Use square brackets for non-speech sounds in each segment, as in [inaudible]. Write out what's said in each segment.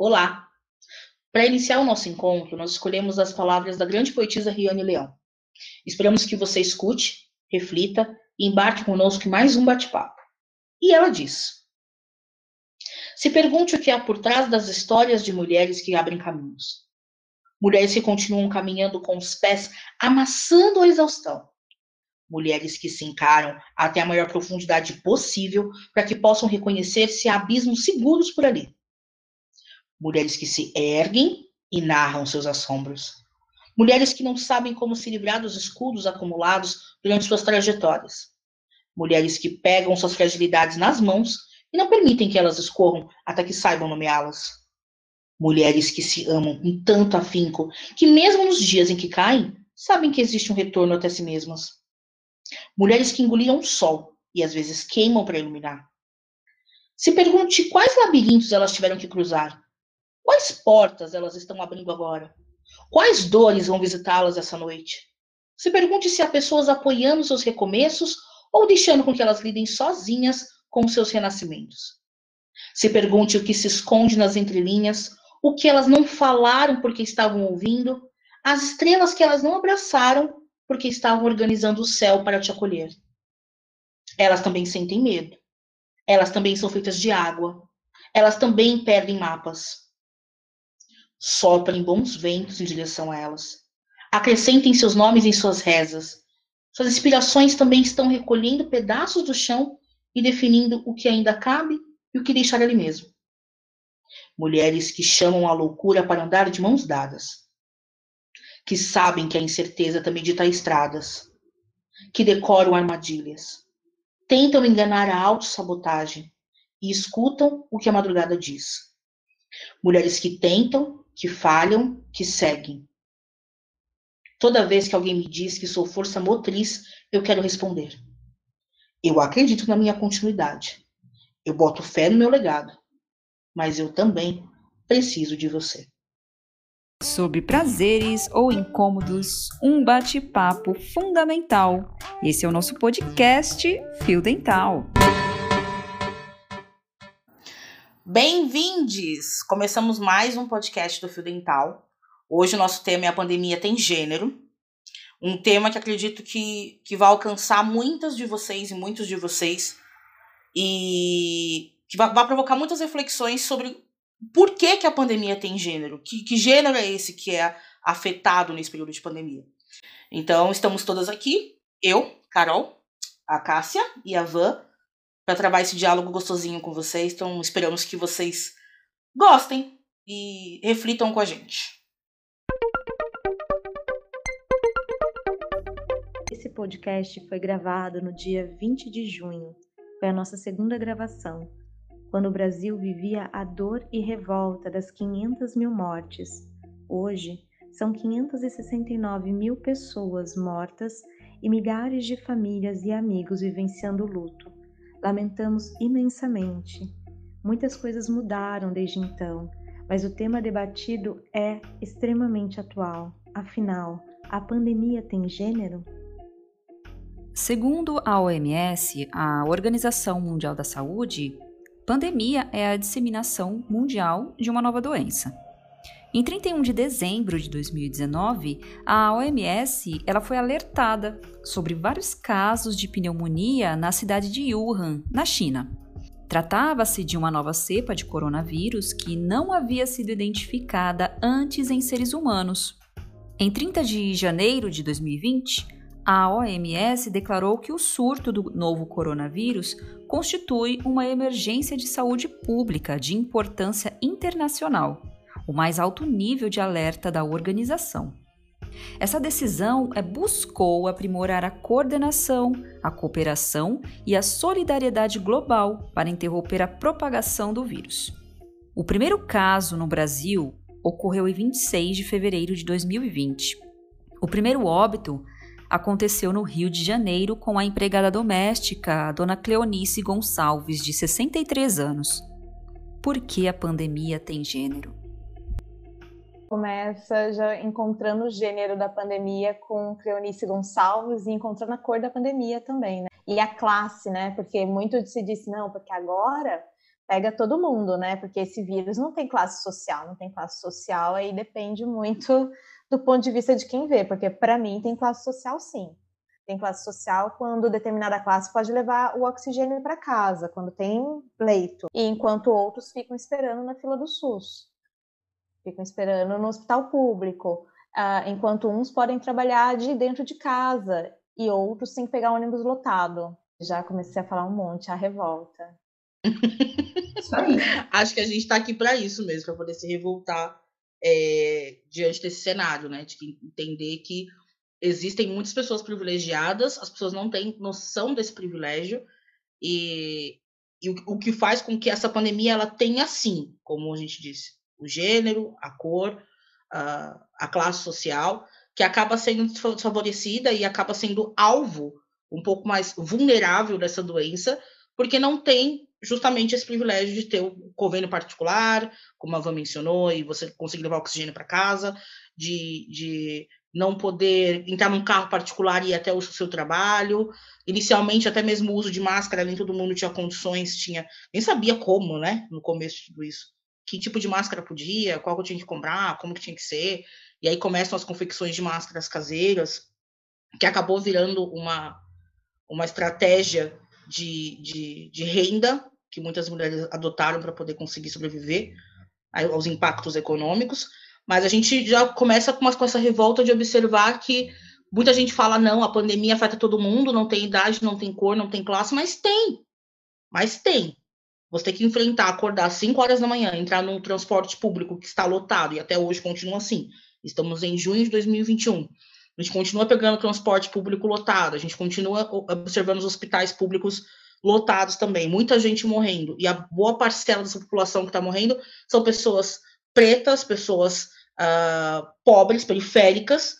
Olá! Para iniciar o nosso encontro, nós escolhemos as palavras da grande poetisa Riane Leão. Esperamos que você escute, reflita e embarque conosco em mais um bate-papo. E ela diz: Se pergunte o que há por trás das histórias de mulheres que abrem caminhos. Mulheres que continuam caminhando com os pés amassando a exaustão. Mulheres que se encaram até a maior profundidade possível para que possam reconhecer se há abismos seguros por ali mulheres que se erguem e narram seus assombros, mulheres que não sabem como se livrar dos escudos acumulados durante suas trajetórias, mulheres que pegam suas fragilidades nas mãos e não permitem que elas escorram até que saibam nomeá-las. Mulheres que se amam com tanto afinco que, mesmo nos dias em que caem, sabem que existe um retorno até si mesmas. Mulheres que engoliram o sol e às vezes queimam para iluminar. Se pergunte quais labirintos elas tiveram que cruzar Quais portas elas estão abrindo agora? Quais dores vão visitá-las essa noite? Se pergunte se há pessoas apoiando seus recomeços ou deixando com que elas lidem sozinhas com seus renascimentos. Se pergunte o que se esconde nas entrelinhas, o que elas não falaram porque estavam ouvindo, as estrelas que elas não abraçaram porque estavam organizando o céu para te acolher. Elas também sentem medo. Elas também são feitas de água. Elas também perdem mapas. Soprem bons ventos em direção a elas. Acrescentem seus nomes em suas rezas. Suas inspirações também estão recolhendo pedaços do chão e definindo o que ainda cabe e o que deixar ali mesmo. Mulheres que chamam a loucura para andar de mãos dadas. Que sabem que a incerteza também dita estradas. Que decoram armadilhas. Tentam enganar a autossabotagem e escutam o que a madrugada diz. Mulheres que tentam que falham, que seguem. Toda vez que alguém me diz que sou força motriz, eu quero responder. Eu acredito na minha continuidade. Eu boto fé no meu legado. Mas eu também preciso de você. Sobre prazeres ou incômodos, um bate-papo fundamental. Esse é o nosso podcast Fio Dental. Bem-vindos! Começamos mais um podcast do Fio Dental. Hoje o nosso tema é a pandemia tem gênero. Um tema que acredito que, que vai alcançar muitas de vocês e muitos de vocês e que vai, vai provocar muitas reflexões sobre por que, que a pandemia tem gênero, que, que gênero é esse que é afetado nesse período de pandemia. Então, estamos todas aqui, eu, Carol, a Cássia e a Van, para trabalhar esse diálogo gostosinho com vocês. Então, esperamos que vocês gostem e reflitam com a gente. Esse podcast foi gravado no dia 20 de junho. Foi a nossa segunda gravação, quando o Brasil vivia a dor e revolta das 500 mil mortes. Hoje, são 569 mil pessoas mortas e milhares de famílias e amigos vivenciando luto. Lamentamos imensamente. Muitas coisas mudaram desde então, mas o tema debatido é extremamente atual. Afinal, a pandemia tem gênero? Segundo a OMS, a Organização Mundial da Saúde, pandemia é a disseminação mundial de uma nova doença. Em 31 de dezembro de 2019, a OMS ela foi alertada sobre vários casos de pneumonia na cidade de Wuhan, na China. Tratava-se de uma nova cepa de coronavírus que não havia sido identificada antes em seres humanos. Em 30 de janeiro de 2020, a OMS declarou que o surto do novo coronavírus constitui uma emergência de saúde pública de importância internacional o mais alto nível de alerta da organização. Essa decisão é, buscou aprimorar a coordenação, a cooperação e a solidariedade global para interromper a propagação do vírus. O primeiro caso no Brasil ocorreu em 26 de fevereiro de 2020. O primeiro óbito aconteceu no Rio de Janeiro com a empregada doméstica, a dona Cleonice Gonçalves, de 63 anos. Por que a pandemia tem gênero? Começa já encontrando o gênero da pandemia com Cleonice Gonçalves e encontrando a cor da pandemia também, né? E a classe, né? Porque muito se disse, não, porque agora pega todo mundo, né? Porque esse vírus não tem classe social, não tem classe social, aí depende muito do ponto de vista de quem vê, porque para mim tem classe social sim. Tem classe social quando determinada classe pode levar o oxigênio para casa, quando tem leito, e enquanto outros ficam esperando na fila do SUS, ficam esperando no hospital público, uh, enquanto uns podem trabalhar de dentro de casa e outros têm que pegar ônibus lotado. Já comecei a falar um monte, a revolta. Acho que a gente está aqui para isso mesmo, para poder se revoltar é, diante desse cenário, né? De entender que existem muitas pessoas privilegiadas, as pessoas não têm noção desse privilégio e, e o, o, que faz com que essa pandemia ela tenha sim, como a gente disse, o gênero, a cor, a, a classe social, que acaba sendo desfavorecida e acaba sendo alvo um pouco mais vulnerável dessa doença, porque não tem justamente esse privilégio de ter o convênio particular, como a Van mencionou, e você conseguir levar oxigênio para casa, de, de não poder entrar num carro particular e ir até o seu trabalho. Inicialmente, até mesmo o uso de máscara, nem todo mundo tinha condições, tinha nem sabia como, né, no começo de tudo isso. Que tipo de máscara podia, qual que eu tinha que comprar, como que tinha que ser. E aí começam as confecções de máscaras caseiras, que acabou virando uma, uma estratégia de, de, de renda que muitas mulheres adotaram para poder conseguir sobreviver aos impactos econômicos. Mas a gente já começa com, com essa revolta de observar que muita gente fala: não, a pandemia afeta todo mundo, não tem idade, não tem cor, não tem classe, mas tem. Mas tem. Você tem que enfrentar, acordar às 5 horas da manhã, entrar num transporte público que está lotado, e até hoje continua assim. Estamos em junho de 2021. A gente continua pegando transporte público lotado, a gente continua observando os hospitais públicos lotados também, muita gente morrendo. E a boa parcela dessa população que está morrendo são pessoas pretas, pessoas uh, pobres, periféricas,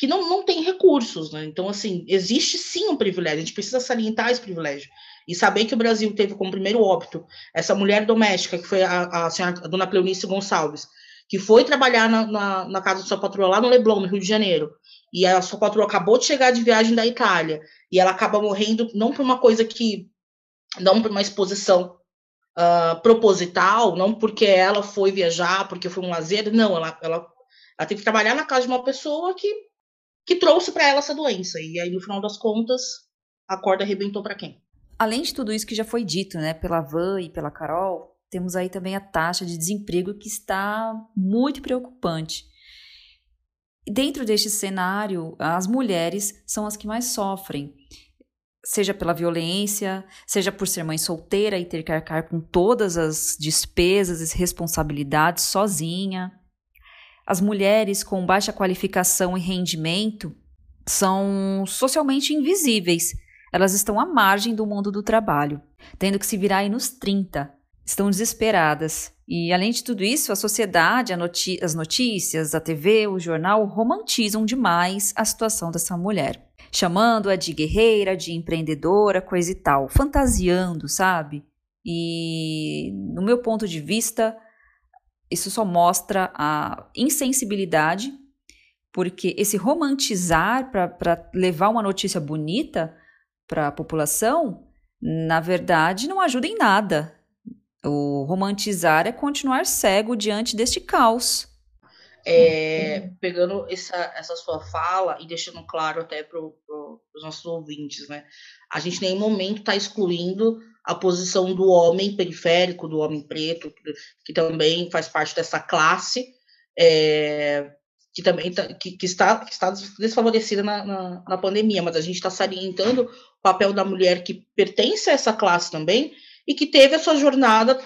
que não, não têm recursos. Né? Então, assim, existe sim um privilégio, a gente precisa salientar esse privilégio. E saber que o Brasil teve como primeiro óbito essa mulher doméstica, que foi a, a, senhora, a dona Cleonice Gonçalves, que foi trabalhar na, na, na casa da sua patroa lá no Leblon, no Rio de Janeiro, e a sua patroa acabou de chegar de viagem da Itália, e ela acaba morrendo não por uma coisa que, não por uma exposição uh, proposital, não porque ela foi viajar, porque foi um lazer, não, ela, ela, ela teve que trabalhar na casa de uma pessoa que, que trouxe para ela essa doença, e aí no final das contas, a corda arrebentou para quem? Além de tudo isso que já foi dito, né, pela Van e pela Carol, temos aí também a taxa de desemprego que está muito preocupante. Dentro deste cenário, as mulheres são as que mais sofrem, seja pela violência, seja por ser mãe solteira e ter que arcar com todas as despesas e responsabilidades sozinha. As mulheres com baixa qualificação e rendimento são socialmente invisíveis. Elas estão à margem do mundo do trabalho, tendo que se virar aí nos 30. Estão desesperadas e, além de tudo isso, a sociedade, a as notícias, a TV, o jornal romantizam demais a situação dessa mulher, chamando-a de guerreira, de empreendedora, coisa e tal, fantasiando, sabe? E, no meu ponto de vista, isso só mostra a insensibilidade, porque esse romantizar para levar uma notícia bonita para a população, na verdade, não ajuda em nada o romantizar é continuar cego diante deste caos. É, pegando essa, essa sua fala e deixando claro até para os nossos ouvintes, né? A gente em nenhum momento está excluindo a posição do homem periférico, do homem preto, que também faz parte dessa classe, é, que também tá, que, que, está, que está desfavorecida na, na, na pandemia, mas a gente está salientando o papel da mulher que pertence a essa classe também, e que teve a sua jornada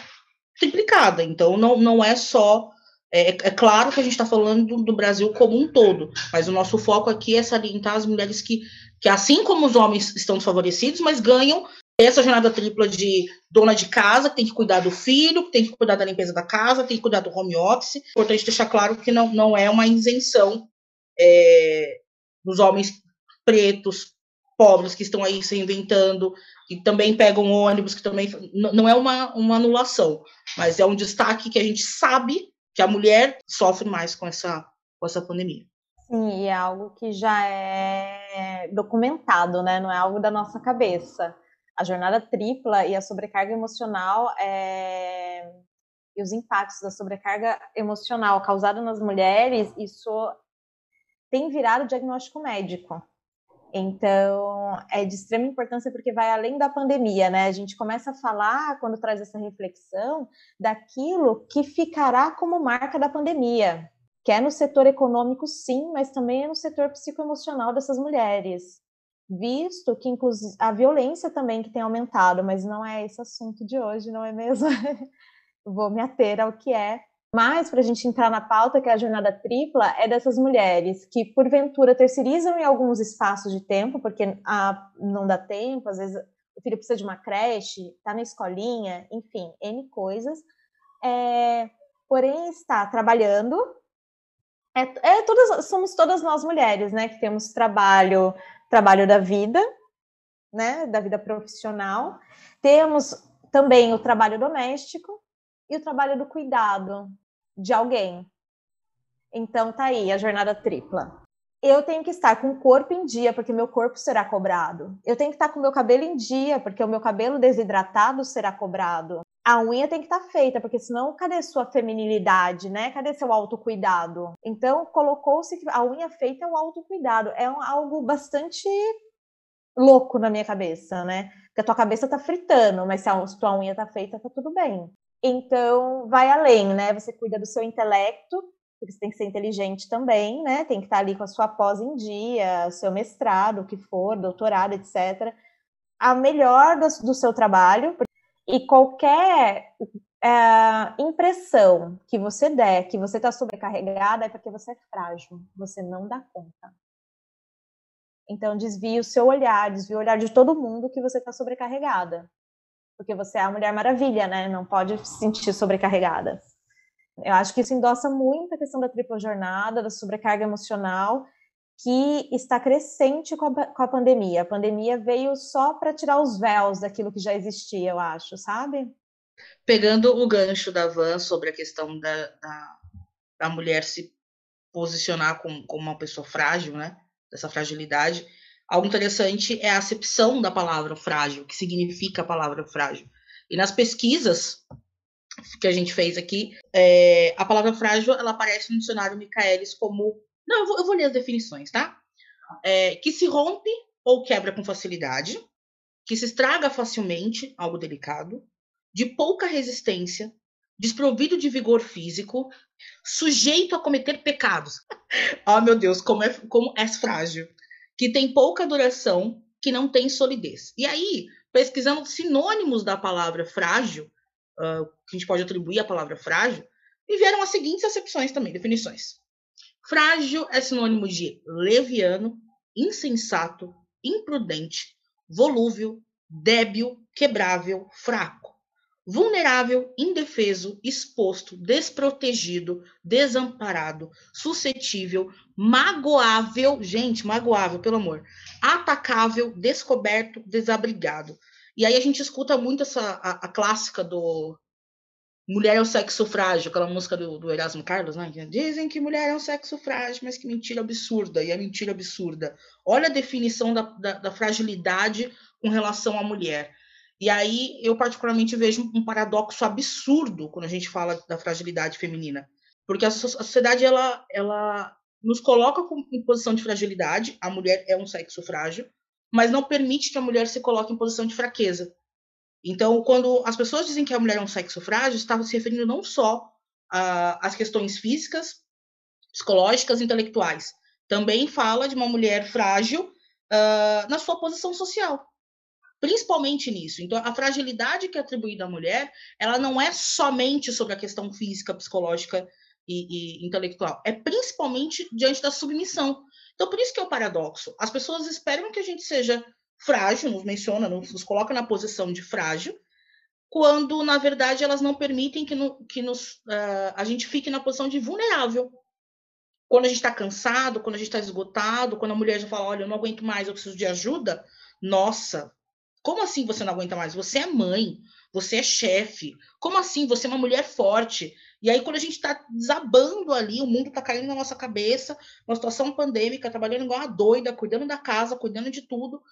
triplicada. Então, não, não é só. É, é claro que a gente está falando do, do, Brasil como um todo, mas o nosso foco aqui é salientar as mulheres que, que, assim como os homens estão desfavorecidos, mas ganham essa jornada tripla de dona de casa, que tem que cuidar do filho, que tem que cuidar da limpeza da casa, tem que cuidar do home office. Importante deixar claro que não, não é uma isenção é, dos homens pretos, pobres, que estão aí se inventando, que também pegam ônibus, que também. Não é uma, uma anulação, mas é um destaque que a gente sabe que a mulher sofre mais com essa, com essa pandemia. Sim, e é algo que já é documentado, né? Não é algo da nossa cabeça. A jornada tripla e a sobrecarga emocional é... e os impactos da sobrecarga emocional causada nas mulheres, isso tem virado diagnóstico médico. Então, é de extrema importância porque vai além da pandemia, né? A gente começa a falar, quando traz essa reflexão, daquilo que ficará como marca da pandemia, que é no setor econômico, sim, mas também é no setor psicoemocional dessas mulheres. Visto que, inclusive, a violência também que tem aumentado, mas não é esse assunto de hoje, não é mesmo? [laughs] Vou me ater ao que é mas, para a gente entrar na pauta, que é a jornada tripla, é dessas mulheres que, porventura, terceirizam em alguns espaços de tempo, porque ah, não dá tempo, às vezes o filho precisa de uma creche, está na escolinha, enfim, N coisas. É, porém, está trabalhando. É, é, todas, somos todas nós mulheres, né, que temos trabalho, trabalho da vida, né, da vida profissional. Temos também o trabalho doméstico e o trabalho do cuidado, de alguém. Então tá aí a jornada tripla. Eu tenho que estar com o corpo em dia, porque meu corpo será cobrado. Eu tenho que estar com o meu cabelo em dia, porque o meu cabelo desidratado será cobrado. A unha tem que estar feita, porque senão cadê sua feminilidade, né? Cadê seu autocuidado? Então colocou-se que a unha feita é o autocuidado. É um, algo bastante louco na minha cabeça, né? Porque a tua cabeça tá fritando, mas se a tua unha tá feita, tá tudo bem. Então, vai além, né? Você cuida do seu intelecto, porque você tem que ser inteligente também, né? Tem que estar ali com a sua pós em dia, seu mestrado, o que for, doutorado, etc. A melhor do, do seu trabalho. E qualquer é, impressão que você der que você está sobrecarregada é porque você é frágil, você não dá conta. Então, desvie o seu olhar, desvie o olhar de todo mundo que você está sobrecarregada porque você é a Mulher Maravilha, né? Não pode se sentir sobrecarregada. Eu acho que isso endossa muito a questão da tripla jornada, da sobrecarga emocional, que está crescente com a, com a pandemia. A pandemia veio só para tirar os véus daquilo que já existia, eu acho, sabe? Pegando o gancho da Van sobre a questão da, da, da mulher se posicionar como, uma pessoa frágil, né? Dessa fragilidade Algo interessante é a acepção da palavra frágil, que significa a palavra frágil. E nas pesquisas que a gente fez aqui, é, a palavra frágil ela aparece no dicionário Michaelis como. Não, eu vou, eu vou ler as definições, tá? É, que se rompe ou quebra com facilidade, que se estraga facilmente, algo delicado, de pouca resistência, desprovido de vigor físico, sujeito a cometer pecados. oh, [laughs] meu Deus, como é, como é frágil que tem pouca duração, que não tem solidez. E aí, pesquisando sinônimos da palavra frágil, uh, que a gente pode atribuir à palavra frágil, me vieram as seguintes acepções também, definições. Frágil é sinônimo de leviano, insensato, imprudente, volúvel, débil, quebrável, fraco vulnerável, indefeso, exposto, desprotegido, desamparado, suscetível, magoável, gente, magoável, pelo amor, atacável, descoberto, desabrigado. E aí a gente escuta muito essa a, a clássica do Mulher é o sexo frágil, aquela música do, do, Erasmo Carlos, né? Dizem que mulher é um sexo frágil, mas que mentira absurda, e é mentira absurda. Olha a definição da, da, da fragilidade com relação à mulher. E aí eu particularmente vejo um paradoxo absurdo quando a gente fala da fragilidade feminina, porque a sociedade ela ela nos coloca em posição de fragilidade, a mulher é um sexo frágil, mas não permite que a mulher se coloque em posição de fraqueza. Então, quando as pessoas dizem que a mulher é um sexo frágil, estavam se referindo não só às questões físicas, psicológicas, intelectuais. Também fala de uma mulher frágil uh, na sua posição social principalmente nisso. Então, a fragilidade que é atribuída à mulher, ela não é somente sobre a questão física, psicológica e, e, intelectual, é principalmente diante da submissão. Então, por isso que é o paradoxo. As pessoas esperam que a gente seja frágil, nos menciona, nos, coloca na posição de frágil, quando, na verdade, elas não permitem que, no, que nos, uh, a gente fique na posição de vulnerável. Quando a gente está cansado, quando a gente está esgotado, quando a mulher já fala, olha, eu não aguento mais, eu preciso de ajuda, nossa, como assim você não aguenta mais? Você é mãe, você é chefe. Como assim? Você é uma mulher forte. E aí, quando a gente está desabando ali, o mundo está caindo na nossa cabeça, uma situação pandêmica, trabalhando igual uma doida, cuidando da casa, cuidando de tudo.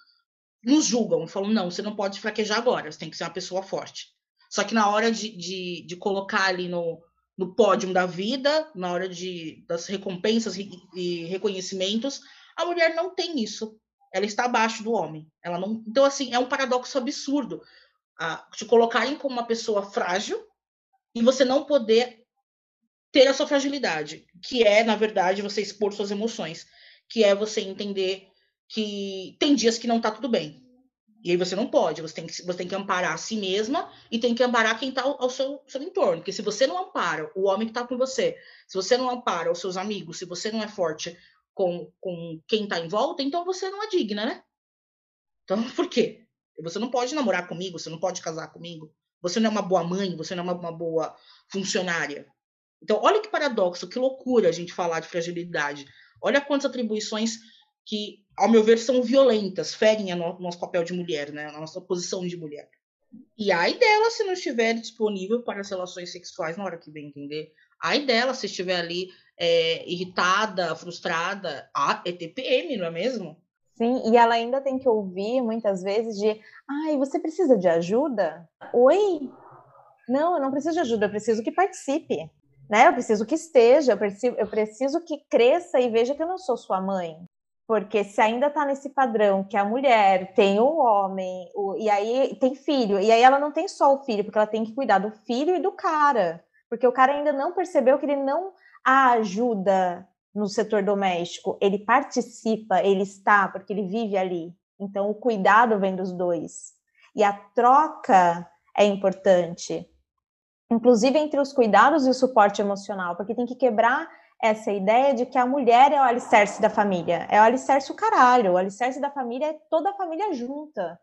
Nos julgam, falam, não, você não pode fraquejar agora, você tem que ser uma pessoa forte. Só que na hora de, de, de colocar ali no, no pódio da vida, na hora de, das recompensas e, e reconhecimentos, a mulher não tem isso. Ela está abaixo do homem. Ela não. Então, assim, é um paradoxo absurdo a, te colocarem como uma pessoa frágil e você não poder ter a sua fragilidade, que é, na verdade, você expor suas emoções, que é você entender que tem dias que não tá tudo bem. E aí você não pode, você tem que, você tem que amparar a si mesma e tem que amparar quem está ao, seu, seu entorno. Porque se você não ampara o homem que está com você, se você não ampara os seus amigos, se você não é forte com, com quem está em volta, então você não é digna, né? Então, [laughs] por quê? Você não pode namorar comigo, você não pode casar comigo, você não é uma boa mãe, você não é uma, uma boa funcionária. Então, olha que paradoxo, que loucura a gente falar de fragilidade. Olha quantas atribuições que, ao meu ver, são violentas, ferem o nosso papel de mulher, né? a nossa posição de mulher. E ai dela se não estiver disponível para as relações sexuais na hora que vem entender. Ai dela se estiver ali é, irritada, frustrada. Ah, é TPM, não é mesmo? Sim, e ela ainda tem que ouvir muitas vezes de ai, você precisa de ajuda? Oi? Não, eu não preciso de ajuda, eu preciso que participe. Né? Eu preciso que esteja, eu preciso, eu preciso que cresça e veja que eu não sou sua mãe. Porque se ainda está nesse padrão que a mulher tem o homem, o, e aí tem filho, e aí ela não tem só o filho, porque ela tem que cuidar do filho e do cara. Porque o cara ainda não percebeu que ele não a ajuda no setor doméstico, ele participa, ele está, porque ele vive ali. Então o cuidado vem dos dois. E a troca é importante. Inclusive entre os cuidados e o suporte emocional, porque tem que quebrar essa ideia de que a mulher é o alicerce da família. É o alicerce o caralho. O alicerce da família é toda a família junta.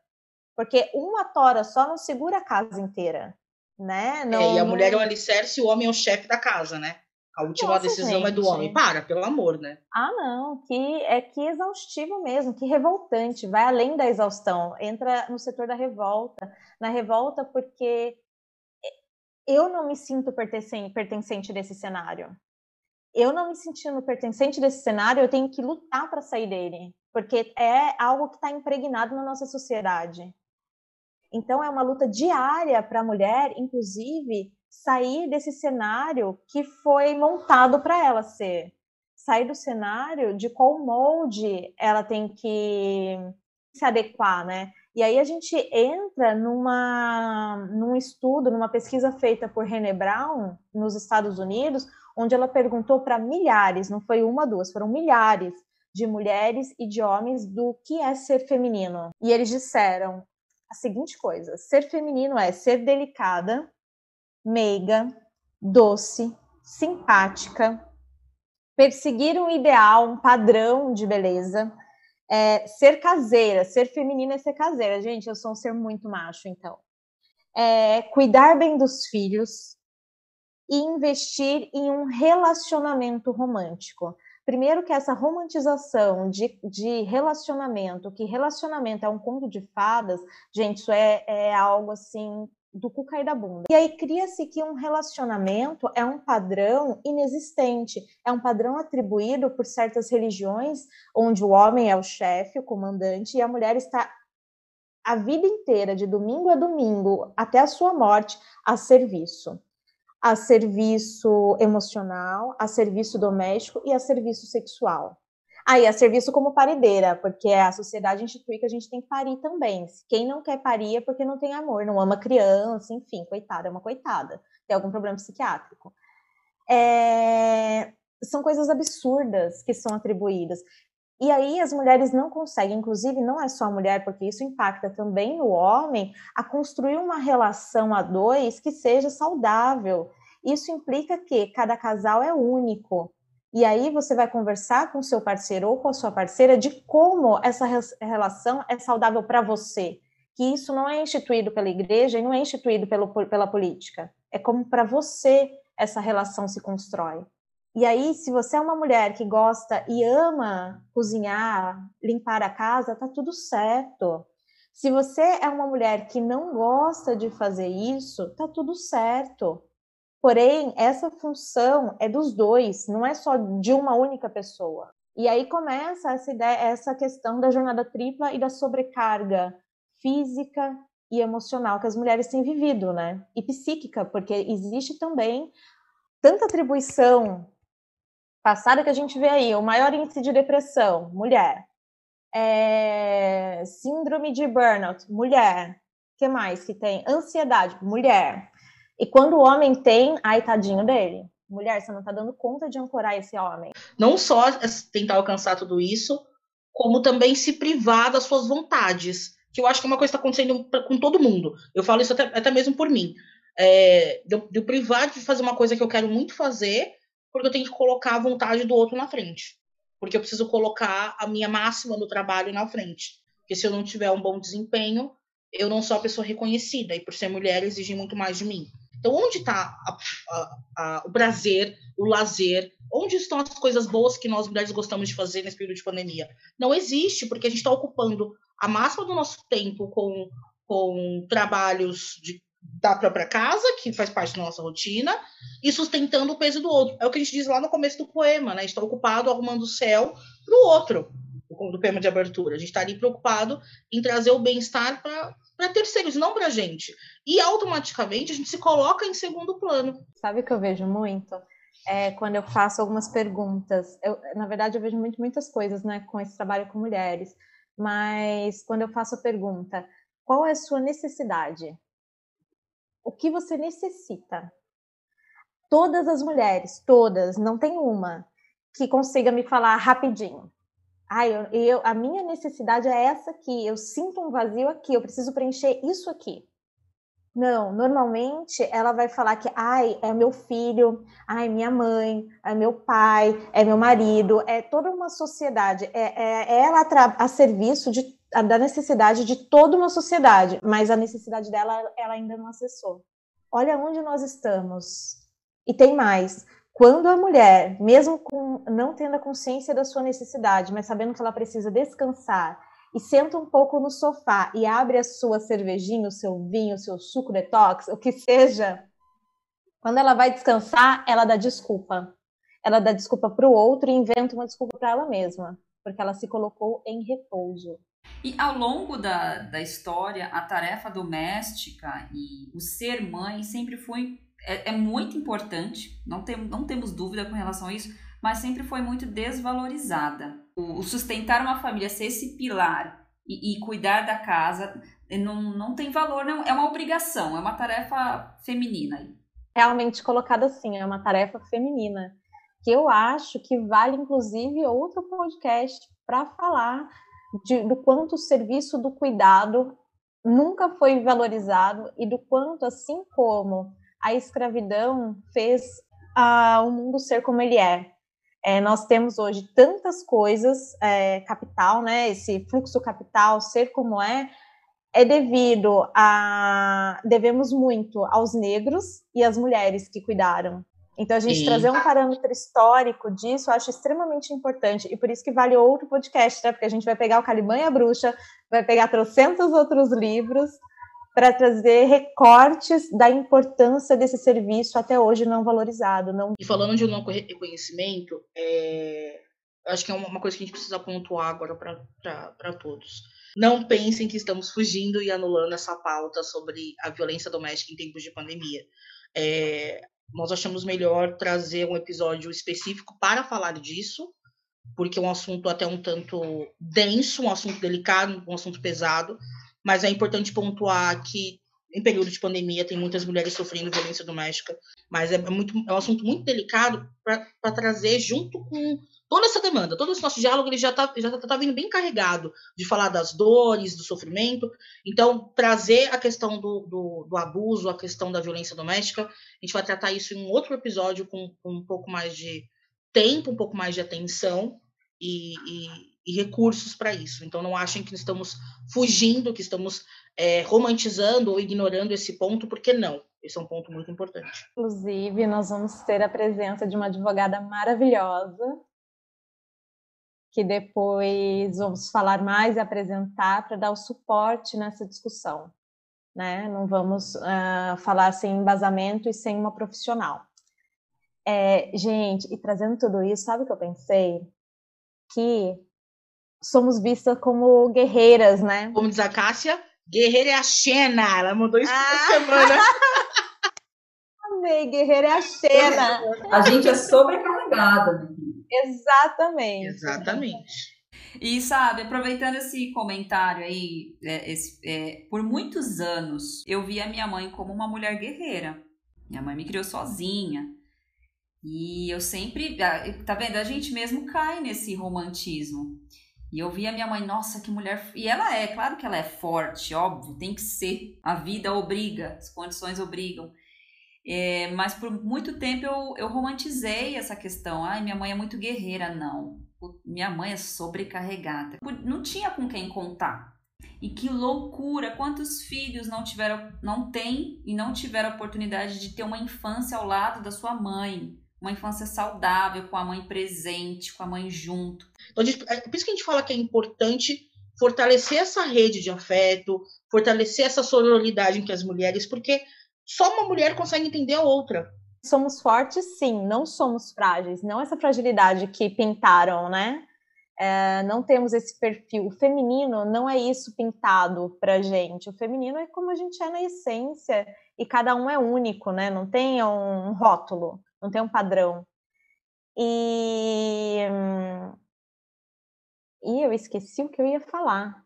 Porque uma tora só não segura a casa inteira. Né? Não, é, e a mulher é o alicerce e o homem é o chefe da casa, né? A última Nossa, decisão gente. é do homem. Para, pelo amor, né? Ah, não. Que é que exaustivo mesmo, que revoltante. Vai além da exaustão. Entra no setor da revolta. Na revolta porque eu não me sinto pertencente, pertencente desse cenário eu não me sentindo pertencente desse cenário, eu tenho que lutar para sair dele, porque é algo que está impregnado na nossa sociedade. Então, é uma luta diária para a mulher, inclusive, sair desse cenário que foi montado para ela ser. Sair do cenário de qual molde ela tem que se adequar, né? E aí a gente entra numa, num estudo, numa pesquisa feita por René Brown, nos Estados Unidos, onde ela perguntou para milhares, não foi uma, duas, foram milhares de mulheres e de homens do que é ser feminino. E eles disseram a seguinte coisa: ser feminino é ser delicada, meiga, doce, simpática, perseguir um ideal, um padrão de beleza, é, ser caseira, ser feminina é ser caseira. Gente, eu sou um ser muito macho, então. É, cuidar bem dos filhos, e investir em um relacionamento romântico. Primeiro que essa romantização de, de relacionamento, que relacionamento é um conto de fadas, gente, isso é, é algo assim do cu cair da bunda. E aí cria-se que um relacionamento é um padrão inexistente, é um padrão atribuído por certas religiões, onde o homem é o chefe, o comandante, e a mulher está a vida inteira, de domingo a domingo, até a sua morte, a serviço a serviço emocional, a serviço doméstico e a serviço sexual. Aí, ah, a serviço como parideira, porque a sociedade institui que a gente tem que parir também. Quem não quer parir é porque não tem amor, não ama criança, enfim, coitada, é uma coitada, tem algum problema psiquiátrico. É... São coisas absurdas que são atribuídas. E aí as mulheres não conseguem, inclusive não é só a mulher, porque isso impacta também no homem, a construir uma relação a dois que seja saudável. Isso implica que cada casal é único. E aí você vai conversar com seu parceiro ou com a sua parceira de como essa relação é saudável para você. Que isso não é instituído pela igreja e não é instituído pelo, pela política. É como para você essa relação se constrói. E aí, se você é uma mulher que gosta e ama cozinhar, limpar a casa, tá tudo certo. Se você é uma mulher que não gosta de fazer isso, tá tudo certo. Porém, essa função é dos dois, não é só de uma única pessoa. E aí começa essa ideia, essa questão da jornada tripla e da sobrecarga física e emocional que as mulheres têm vivido, né? E psíquica, porque existe também tanta atribuição passada que a gente vê aí, o maior índice de depressão, mulher. É, síndrome de burnout, mulher. O que mais que tem? Ansiedade, mulher. E quando o homem tem, ai, tadinho dele. Mulher, você não tá dando conta de ancorar esse homem. Não só tentar alcançar tudo isso, como também se privar das suas vontades. Que eu acho que é uma coisa que está acontecendo com todo mundo. Eu falo isso até, até mesmo por mim. É, de, de privar de fazer uma coisa que eu quero muito fazer, porque eu tenho que colocar a vontade do outro na frente. Porque eu preciso colocar a minha máxima no trabalho na frente. Porque se eu não tiver um bom desempenho, eu não sou a pessoa reconhecida. E por ser mulher, exigem muito mais de mim. Então, onde está o prazer, o lazer? Onde estão as coisas boas que nós mulheres gostamos de fazer nesse período de pandemia? Não existe, porque a gente está ocupando a máxima do nosso tempo com, com trabalhos de, da própria casa, que faz parte da nossa rotina, e sustentando o peso do outro. É o que a gente diz lá no começo do poema, né? Está ocupado arrumando o céu para o outro, do poema de abertura. A gente está ali preocupado em trazer o bem-estar para terceiros, não para a gente. E automaticamente a gente se coloca em segundo plano. Sabe o que eu vejo muito? É, quando eu faço algumas perguntas. Eu, na verdade, eu vejo muito, muitas coisas né, com esse trabalho com mulheres. Mas quando eu faço a pergunta, qual é a sua necessidade? O que você necessita? Todas as mulheres, todas, não tem uma que consiga me falar rapidinho ah, eu, eu, a minha necessidade é essa aqui, eu sinto um vazio aqui, eu preciso preencher isso aqui. Não, normalmente ela vai falar que, ai, é meu filho, ai, minha mãe, é meu pai, é meu marido, é toda uma sociedade, é, é, ela a, a serviço de, da necessidade de toda uma sociedade, mas a necessidade dela ela ainda não acessou. Olha onde nós estamos. E tem mais. Quando a mulher, mesmo com, não tendo a consciência da sua necessidade, mas sabendo que ela precisa descansar, e senta um pouco no sofá e abre a sua cervejinha, o seu vinho, o seu suco detox, o que seja, quando ela vai descansar, ela dá desculpa. Ela dá desculpa para o outro e inventa uma desculpa para ela mesma, porque ela se colocou em repouso. E ao longo da, da história, a tarefa doméstica e o ser mãe sempre foi é, é muito importante, não, tem, não temos dúvida com relação a isso, mas sempre foi muito desvalorizada. O, o sustentar uma família, ser esse pilar e, e, cuidar da casa, não, não tem valor, não, é uma obrigação, é uma tarefa feminina. Realmente colocada assim, é uma tarefa feminina, que eu acho que vale inclusive outro podcast para falar de, do quanto o serviço do cuidado nunca foi valorizado e do quanto, assim como a escravidão fez o mundo ser como ele é. é nós temos hoje tantas coisas, é, capital, né? Esse fluxo capital ser como é, é devido a devemos muito aos negros e às mulheres que cuidaram. Então a gente Sim. trazer um parâmetro histórico disso, eu acho extremamente importante e por isso que vale outro podcast, né? Porque a gente vai pegar o Caliban e a Bruxa, vai pegar trocentos outros livros para trazer recortes da importância desse serviço até hoje não valorizado. Não... E falando de um não reconhecimento, é... acho que é uma coisa que a gente precisa pontuar agora para todos. Não pensem que estamos fugindo e anulando essa pauta sobre a violência doméstica em tempos de pandemia. É... Nós achamos melhor trazer um episódio específico para falar disso, porque é um assunto até um tanto denso, um assunto delicado, um assunto pesado, mas é importante pontuar que em período de pandemia tem muitas mulheres sofrendo violência doméstica, mas é, muito, é um assunto muito delicado para trazer junto com toda essa demanda, todo esse nosso diálogo ele já está já tá, tá vindo bem carregado de falar das dores, do sofrimento, então trazer a questão do, do, do, abuso, a questão da violência doméstica, a gente vai tratar isso em um outro episódio com, com um pouco mais de tempo, um pouco mais de atenção. E, e e recursos para isso. Então, não achem que estamos fugindo, que estamos é, romantizando ou ignorando esse ponto, porque não. Esse é um ponto muito importante. Inclusive, nós vamos ter a presença de uma advogada maravilhosa, que depois vamos falar mais e apresentar para dar o suporte nessa discussão. Né? Não vamos uh, falar sem embasamento e sem uma profissional. É, gente, e trazendo tudo isso, sabe o que eu pensei? que somos vistas como guerreiras, né? Como diz a Cássia, guerreira é a Xena. Ela mandou isso ah. semana. [laughs] Amei, guerreira é a Xena. A gente é sobrecarregada. Exatamente. Exatamente. E sabe, aproveitando esse comentário aí, é, esse, é, por muitos anos eu vi a minha mãe como uma mulher guerreira. Minha mãe me criou sozinha. E eu sempre, tá vendo? A gente mesmo cai nesse romantismo. E eu vi a minha mãe, nossa, que mulher. E ela é, claro que ela é forte, óbvio, tem que ser. A vida obriga, as condições obrigam. É, mas por muito tempo eu, eu romantizei essa questão. Ai, minha mãe é muito guerreira. Não. Minha mãe é sobrecarregada. Não tinha com quem contar. E que loucura! Quantos filhos não tiveram, não têm e não tiveram oportunidade de ter uma infância ao lado da sua mãe? Uma infância saudável, com a mãe presente, com a mãe junto. Então, gente, é por isso que a gente fala que é importante fortalecer essa rede de afeto, fortalecer essa sororidade entre as mulheres, porque só uma mulher consegue entender a outra. Somos fortes, sim, não somos frágeis. Não essa fragilidade que pintaram, né? É, não temos esse perfil. O feminino não é isso pintado pra gente. O feminino é como a gente é na essência e cada um é único, né? Não tem um rótulo, não tem um padrão. E. E eu esqueci o que eu ia falar.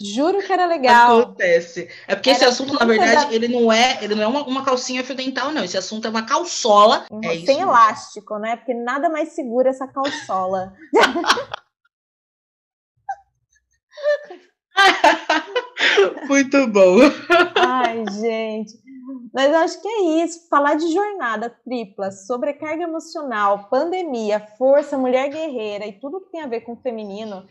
Juro que era legal. Acontece. É porque era esse assunto, na verdade, da... ele não é, ele não é uma, uma, calcinha fio dental, não. Esse assunto é uma calçola. Uhum, é sem elástico, né? Porque nada mais segura essa calçola. [laughs] Muito bom. Ai, gente. Mas eu acho que é isso. Falar de jornada tripla, sobrecarga emocional, pandemia, força, mulher guerreira e tudo que tem a ver com o feminino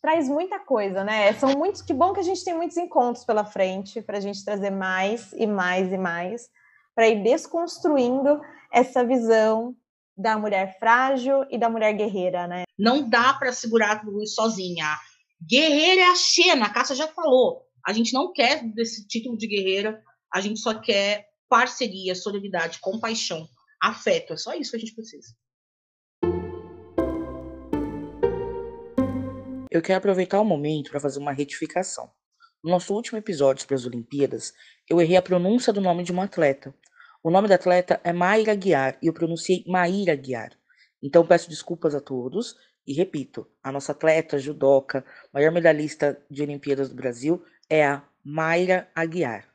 traz muita coisa, né? São muitos. Que bom que a gente tem muitos encontros pela frente para a gente trazer mais e mais e mais para ir desconstruindo essa visão da mulher frágil e da mulher guerreira, né? Não dá para segurar tudo isso sozinha. Guerreira é a Xena, a Cássia já falou. A gente não quer desse título de guerreira, a gente só quer parceria, solidariedade, compaixão, afeto. É só isso que a gente precisa. Eu quero aproveitar o momento para fazer uma retificação. No nosso último episódio sobre as Olimpíadas, eu errei a pronúncia do nome de uma atleta. O nome da atleta é Maíra Guiar e eu pronunciei Maíra Guiar. Então peço desculpas a todos e repito, a nossa atleta judoca, maior medalhista de Olimpíadas do Brasil, é a Mayra Aguiar.